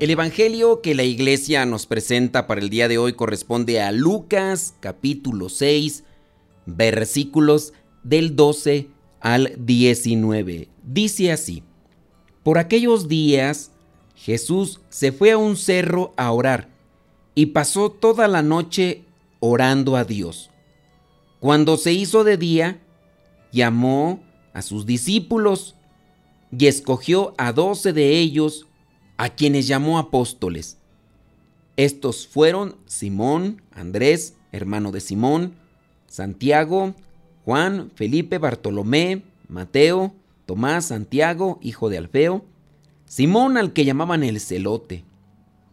El Evangelio que la iglesia nos presenta para el día de hoy corresponde a Lucas capítulo 6 versículos del 12 al 19. Dice así, por aquellos días Jesús se fue a un cerro a orar y pasó toda la noche orando a Dios. Cuando se hizo de día, llamó a sus discípulos y escogió a doce de ellos a quienes llamó apóstoles. Estos fueron Simón, Andrés, hermano de Simón, Santiago, Juan, Felipe, Bartolomé, Mateo, Tomás, Santiago, hijo de Alfeo, Simón al que llamaban el celote,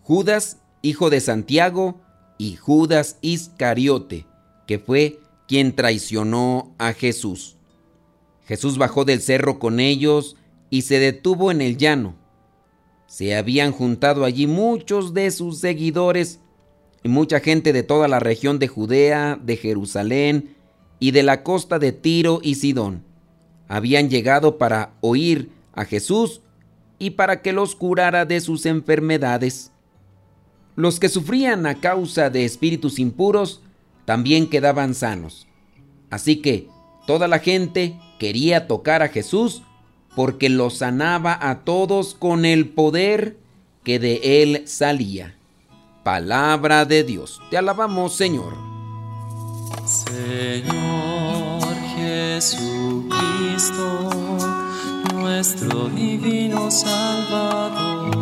Judas, hijo de Santiago, y Judas Iscariote, que fue quien traicionó a Jesús. Jesús bajó del cerro con ellos y se detuvo en el llano se habían juntado allí muchos de sus seguidores y mucha gente de toda la región de Judea, de Jerusalén y de la costa de Tiro y Sidón. Habían llegado para oír a Jesús y para que los curara de sus enfermedades. Los que sufrían a causa de espíritus impuros también quedaban sanos. Así que toda la gente quería tocar a Jesús porque lo sanaba a todos con el poder que de él salía. Palabra de Dios. Te alabamos, Señor. Señor Jesucristo, nuestro divino Salvador.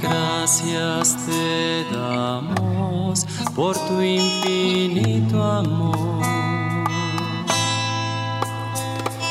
Gracias te damos por tu infinito amor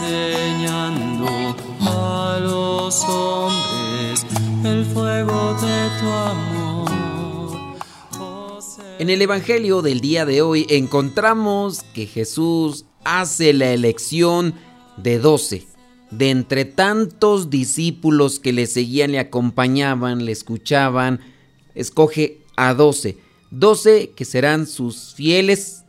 enseñando a los hombres el fuego de tu amor. En el Evangelio del día de hoy encontramos que Jesús hace la elección de doce. De entre tantos discípulos que le seguían, le acompañaban, le escuchaban, escoge a doce. Doce que serán sus fieles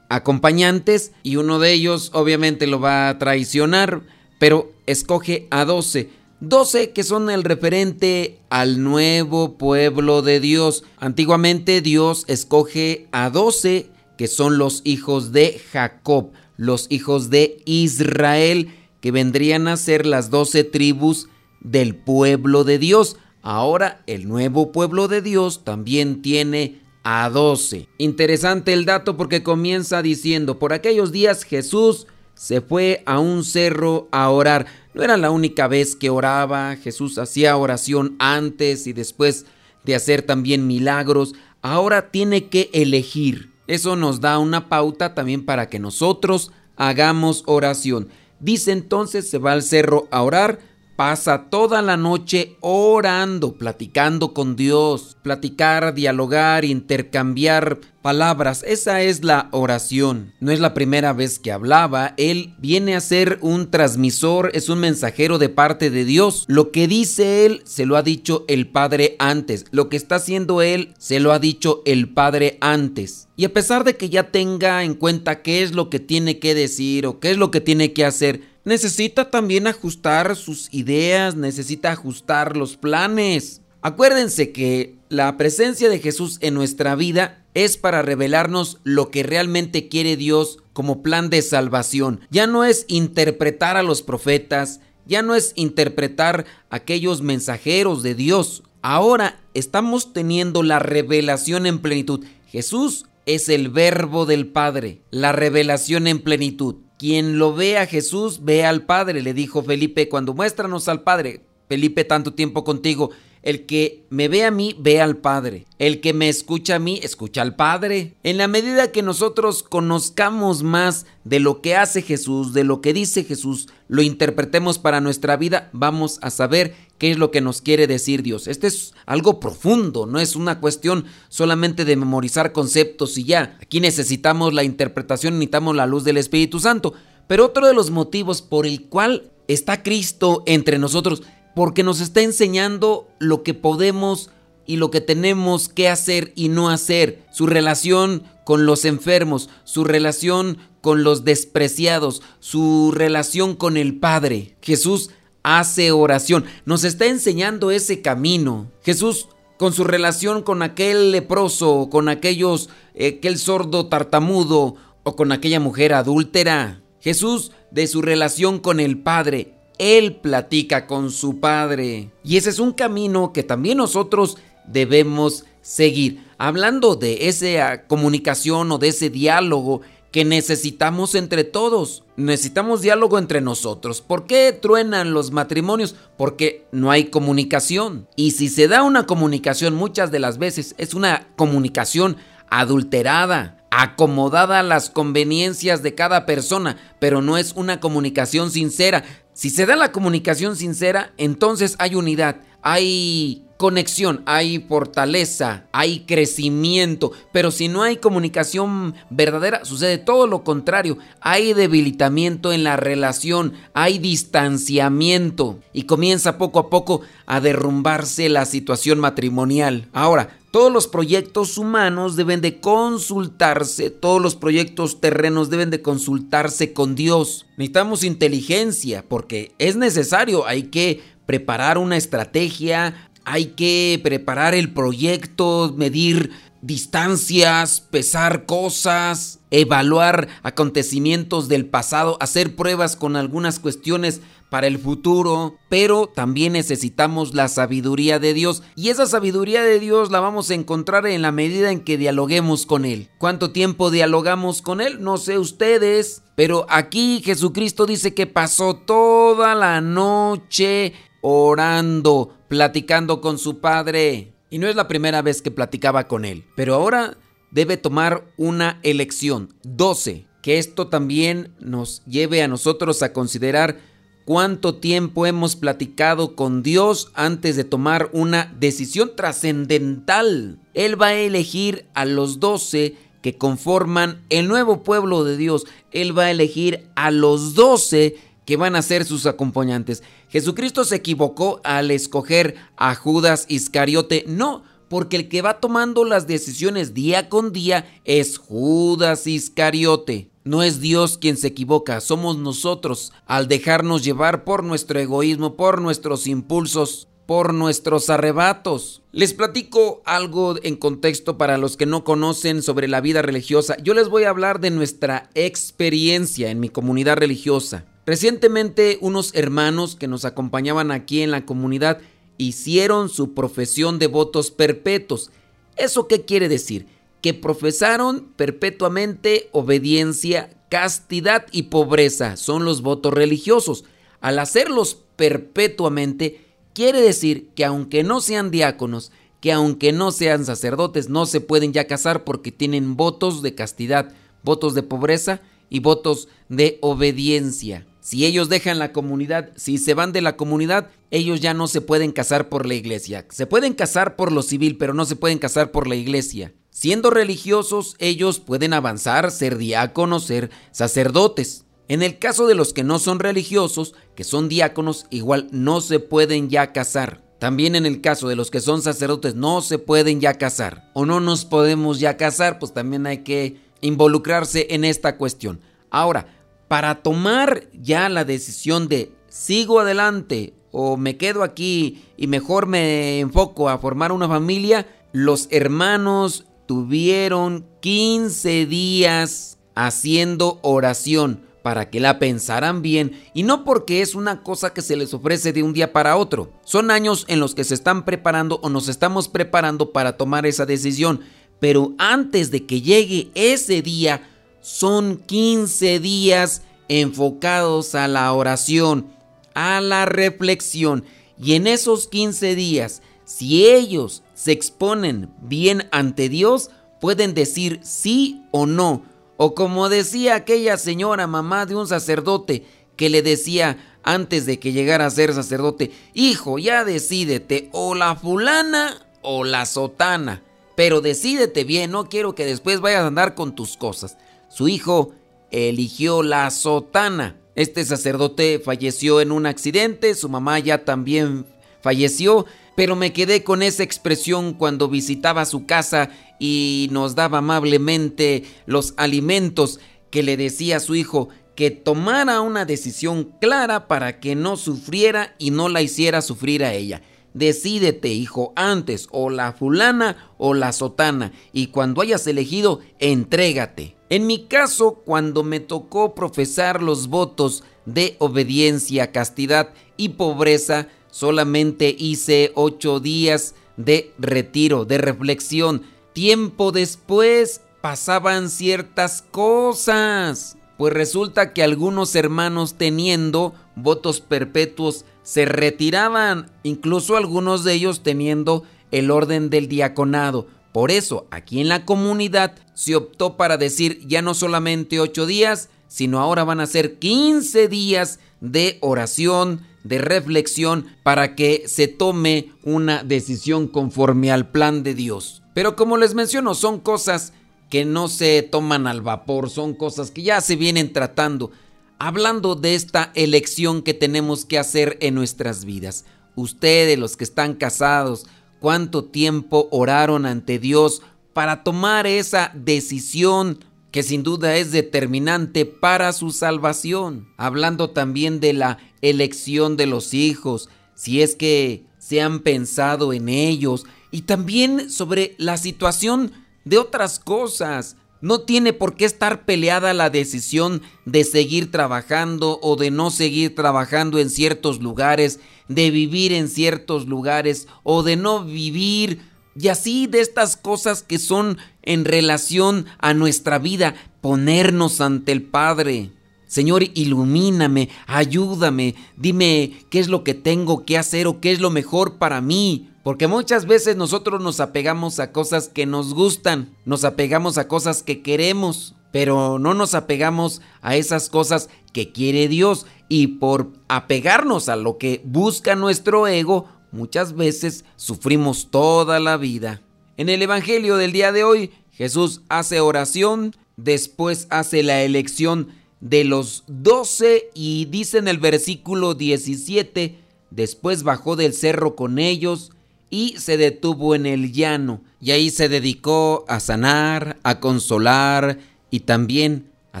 acompañantes y uno de ellos obviamente lo va a traicionar, pero escoge a 12. 12 que son el referente al nuevo pueblo de Dios. Antiguamente Dios escoge a 12 que son los hijos de Jacob, los hijos de Israel, que vendrían a ser las 12 tribus del pueblo de Dios. Ahora el nuevo pueblo de Dios también tiene a 12. Interesante el dato porque comienza diciendo, por aquellos días Jesús se fue a un cerro a orar. No era la única vez que oraba, Jesús hacía oración antes y después de hacer también milagros. Ahora tiene que elegir. Eso nos da una pauta también para que nosotros hagamos oración. Dice entonces, se va al cerro a orar pasa toda la noche orando, platicando con Dios, platicar, dialogar, intercambiar palabras. Esa es la oración. No es la primera vez que hablaba. Él viene a ser un transmisor, es un mensajero de parte de Dios. Lo que dice él se lo ha dicho el Padre antes. Lo que está haciendo él se lo ha dicho el Padre antes. Y a pesar de que ya tenga en cuenta qué es lo que tiene que decir o qué es lo que tiene que hacer, necesita también ajustar sus ideas, necesita ajustar los planes. Acuérdense que la presencia de Jesús en nuestra vida es para revelarnos lo que realmente quiere Dios como plan de salvación. Ya no es interpretar a los profetas, ya no es interpretar aquellos mensajeros de Dios. Ahora estamos teniendo la revelación en plenitud. Jesús es el verbo del Padre, la revelación en plenitud. Quien lo ve a Jesús ve al Padre, le dijo Felipe, cuando muéstranos al Padre. Felipe, tanto tiempo contigo. El que me ve a mí, ve al Padre. El que me escucha a mí, escucha al Padre. En la medida que nosotros conozcamos más de lo que hace Jesús, de lo que dice Jesús, lo interpretemos para nuestra vida, vamos a saber qué es lo que nos quiere decir Dios. Este es algo profundo, no es una cuestión solamente de memorizar conceptos y ya. Aquí necesitamos la interpretación, necesitamos la luz del Espíritu Santo. Pero otro de los motivos por el cual está Cristo entre nosotros porque nos está enseñando lo que podemos y lo que tenemos que hacer y no hacer, su relación con los enfermos, su relación con los despreciados, su relación con el Padre. Jesús hace oración, nos está enseñando ese camino. Jesús con su relación con aquel leproso, con aquellos, aquel sordo tartamudo o con aquella mujer adúltera. Jesús de su relación con el Padre. Él platica con su Padre. Y ese es un camino que también nosotros debemos seguir. Hablando de esa comunicación o de ese diálogo que necesitamos entre todos. Necesitamos diálogo entre nosotros. ¿Por qué truenan los matrimonios? Porque no hay comunicación. Y si se da una comunicación muchas de las veces es una comunicación adulterada, acomodada a las conveniencias de cada persona, pero no es una comunicación sincera. Si se da la comunicación sincera, entonces hay unidad, hay conexión, hay fortaleza, hay crecimiento, pero si no hay comunicación verdadera, sucede todo lo contrario, hay debilitamiento en la relación, hay distanciamiento y comienza poco a poco a derrumbarse la situación matrimonial. Ahora, todos los proyectos humanos deben de consultarse, todos los proyectos terrenos deben de consultarse con Dios. Necesitamos inteligencia porque es necesario, hay que preparar una estrategia, hay que preparar el proyecto, medir distancias, pesar cosas, evaluar acontecimientos del pasado, hacer pruebas con algunas cuestiones para el futuro, pero también necesitamos la sabiduría de Dios y esa sabiduría de Dios la vamos a encontrar en la medida en que dialoguemos con Él. ¿Cuánto tiempo dialogamos con Él? No sé ustedes, pero aquí Jesucristo dice que pasó toda la noche orando, platicando con su Padre. Y no es la primera vez que platicaba con Él, pero ahora debe tomar una elección, 12, que esto también nos lleve a nosotros a considerar cuánto tiempo hemos platicado con Dios antes de tomar una decisión trascendental. Él va a elegir a los doce que conforman el nuevo pueblo de Dios. Él va a elegir a los doce que van a ser sus acompañantes. Jesucristo se equivocó al escoger a Judas Iscariote. No, porque el que va tomando las decisiones día con día es Judas Iscariote. No es Dios quien se equivoca, somos nosotros al dejarnos llevar por nuestro egoísmo, por nuestros impulsos, por nuestros arrebatos. Les platico algo en contexto para los que no conocen sobre la vida religiosa. Yo les voy a hablar de nuestra experiencia en mi comunidad religiosa. Recientemente unos hermanos que nos acompañaban aquí en la comunidad hicieron su profesión de votos perpetuos. ¿Eso qué quiere decir? que profesaron perpetuamente obediencia, castidad y pobreza. Son los votos religiosos. Al hacerlos perpetuamente, quiere decir que aunque no sean diáconos, que aunque no sean sacerdotes, no se pueden ya casar porque tienen votos de castidad, votos de pobreza y votos de obediencia. Si ellos dejan la comunidad, si se van de la comunidad, ellos ya no se pueden casar por la iglesia. Se pueden casar por lo civil, pero no se pueden casar por la iglesia. Siendo religiosos, ellos pueden avanzar, ser diáconos, ser sacerdotes. En el caso de los que no son religiosos, que son diáconos, igual no se pueden ya casar. También en el caso de los que son sacerdotes, no se pueden ya casar. O no nos podemos ya casar, pues también hay que involucrarse en esta cuestión. Ahora, para tomar ya la decisión de sigo adelante o me quedo aquí y mejor me enfoco a formar una familia, los hermanos tuvieron 15 días haciendo oración para que la pensaran bien y no porque es una cosa que se les ofrece de un día para otro. Son años en los que se están preparando o nos estamos preparando para tomar esa decisión, pero antes de que llegue ese día, son 15 días enfocados a la oración, a la reflexión. Y en esos 15 días, si ellos se exponen bien ante Dios, pueden decir sí o no o como decía aquella señora mamá de un sacerdote que le decía antes de que llegara a ser sacerdote, hijo, ya decídete, o la fulana o la sotana, pero decídete bien, no quiero que después vayas a andar con tus cosas. Su hijo eligió la sotana. Este sacerdote falleció en un accidente, su mamá ya también falleció, pero me quedé con esa expresión cuando visitaba su casa y nos daba amablemente los alimentos que le decía a su hijo que tomara una decisión clara para que no sufriera y no la hiciera sufrir a ella. Decídete, hijo, antes o la fulana o la sotana, y cuando hayas elegido, entrégate. En mi caso, cuando me tocó profesar los votos de obediencia, castidad y pobreza, solamente hice ocho días de retiro, de reflexión. Tiempo después pasaban ciertas cosas. Pues resulta que algunos hermanos teniendo votos perpetuos se retiraban, incluso algunos de ellos teniendo el orden del diaconado. Por eso, aquí en la comunidad se optó para decir ya no solamente ocho días, sino ahora van a ser 15 días de oración, de reflexión para que se tome una decisión conforme al plan de Dios. Pero como les menciono, son cosas que no se toman al vapor, son cosas que ya se vienen tratando. Hablando de esta elección que tenemos que hacer en nuestras vidas. Ustedes, los que están casados, ¿cuánto tiempo oraron ante Dios para tomar esa decisión que sin duda es determinante para su salvación. Hablando también de la elección de los hijos, si es que se han pensado en ellos, y también sobre la situación de otras cosas. No tiene por qué estar peleada la decisión de seguir trabajando o de no seguir trabajando en ciertos lugares, de vivir en ciertos lugares o de no vivir y así de estas cosas que son en relación a nuestra vida, ponernos ante el Padre. Señor, ilumíname, ayúdame, dime qué es lo que tengo que hacer o qué es lo mejor para mí. Porque muchas veces nosotros nos apegamos a cosas que nos gustan, nos apegamos a cosas que queremos, pero no nos apegamos a esas cosas que quiere Dios. Y por apegarnos a lo que busca nuestro ego, muchas veces sufrimos toda la vida. En el Evangelio del día de hoy, Jesús hace oración, después hace la elección de los doce y dice en el versículo 17, después bajó del cerro con ellos y se detuvo en el llano y ahí se dedicó a sanar, a consolar y también a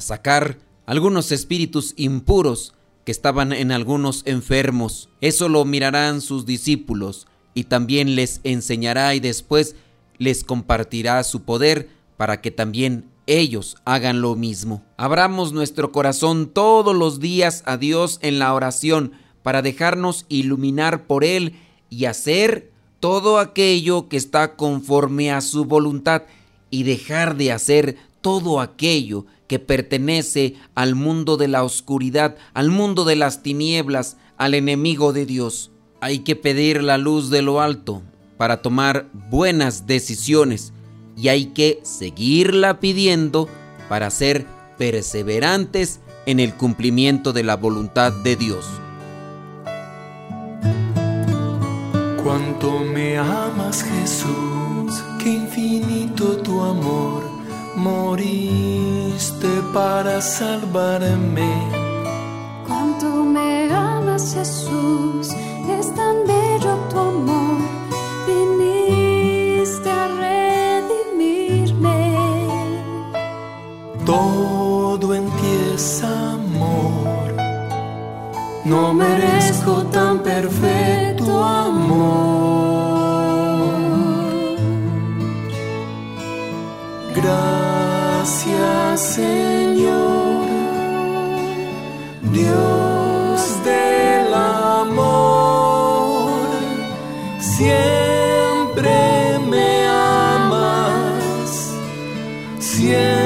sacar algunos espíritus impuros que estaban en algunos enfermos. Eso lo mirarán sus discípulos y también les enseñará y después les compartirá su poder para que también ellos hagan lo mismo. Abramos nuestro corazón todos los días a Dios en la oración para dejarnos iluminar por Él y hacer todo aquello que está conforme a su voluntad y dejar de hacer todo aquello que pertenece al mundo de la oscuridad, al mundo de las tinieblas, al enemigo de Dios. Hay que pedir la luz de lo alto para tomar buenas decisiones y hay que seguirla pidiendo para ser perseverantes en el cumplimiento de la voluntad de Dios. Cuánto me amas Jesús, qué infinito tu amor moriste para salvarme. Siempre me amas, siempre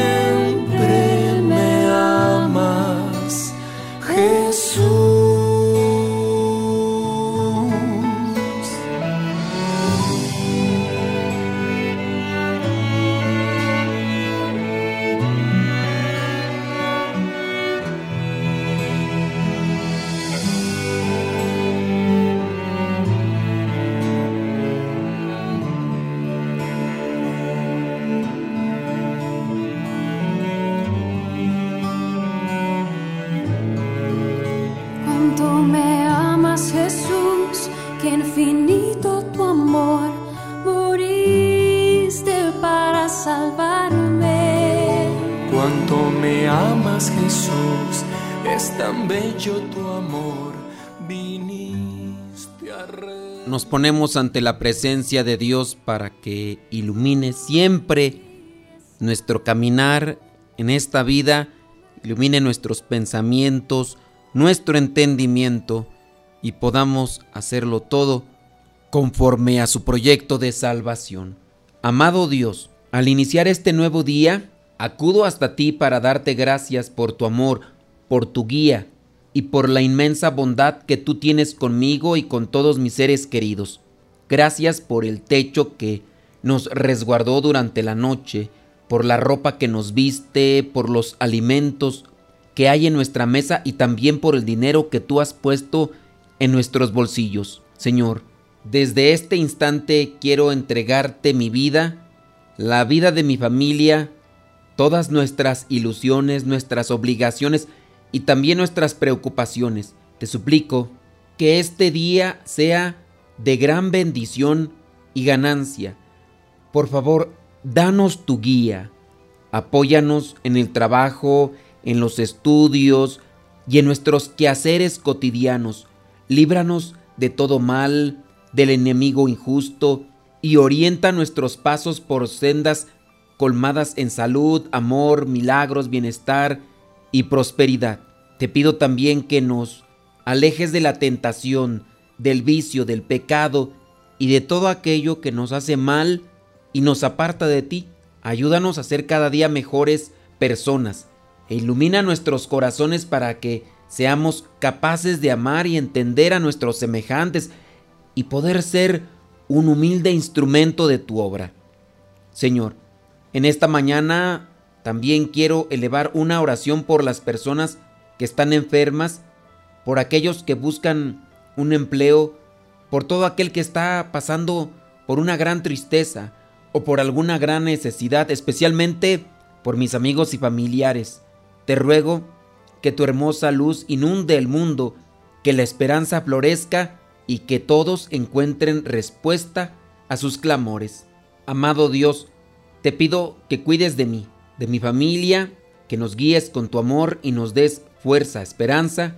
tan bello tu amor, viniste a re- Nos ponemos ante la presencia de Dios para que ilumine siempre nuestro caminar en esta vida, ilumine nuestros pensamientos, nuestro entendimiento y podamos hacerlo todo conforme a su proyecto de salvación. Amado Dios, al iniciar este nuevo día, acudo hasta ti para darte gracias por tu amor, por tu guía y por la inmensa bondad que tú tienes conmigo y con todos mis seres queridos. Gracias por el techo que nos resguardó durante la noche, por la ropa que nos viste, por los alimentos que hay en nuestra mesa y también por el dinero que tú has puesto en nuestros bolsillos. Señor, desde este instante quiero entregarte mi vida, la vida de mi familia, todas nuestras ilusiones, nuestras obligaciones y también nuestras preocupaciones. Te suplico que este día sea de gran bendición y ganancia. Por favor, danos tu guía. Apóyanos en el trabajo, en los estudios y en nuestros quehaceres cotidianos. Líbranos de todo mal, del enemigo injusto, y orienta nuestros pasos por sendas colmadas en salud, amor, milagros, bienestar y prosperidad. Te pido también que nos alejes de la tentación, del vicio, del pecado y de todo aquello que nos hace mal y nos aparta de ti. Ayúdanos a ser cada día mejores personas e ilumina nuestros corazones para que seamos capaces de amar y entender a nuestros semejantes y poder ser un humilde instrumento de tu obra. Señor, en esta mañana también quiero elevar una oración por las personas que están enfermas, por aquellos que buscan un empleo, por todo aquel que está pasando por una gran tristeza o por alguna gran necesidad, especialmente por mis amigos y familiares. Te ruego que tu hermosa luz inunde el mundo, que la esperanza florezca y que todos encuentren respuesta a sus clamores. Amado Dios, te pido que cuides de mí, de mi familia, que nos guíes con tu amor y nos des fuerza, esperanza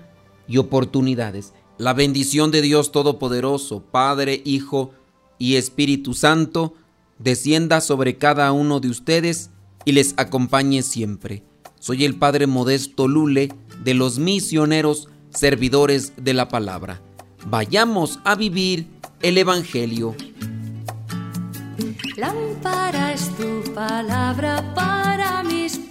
y oportunidades. La bendición de Dios Todopoderoso, Padre, Hijo y Espíritu Santo, descienda sobre cada uno de ustedes y les acompañe siempre. Soy el Padre Modesto Lule de los misioneros servidores de la palabra. Vayamos a vivir el Evangelio.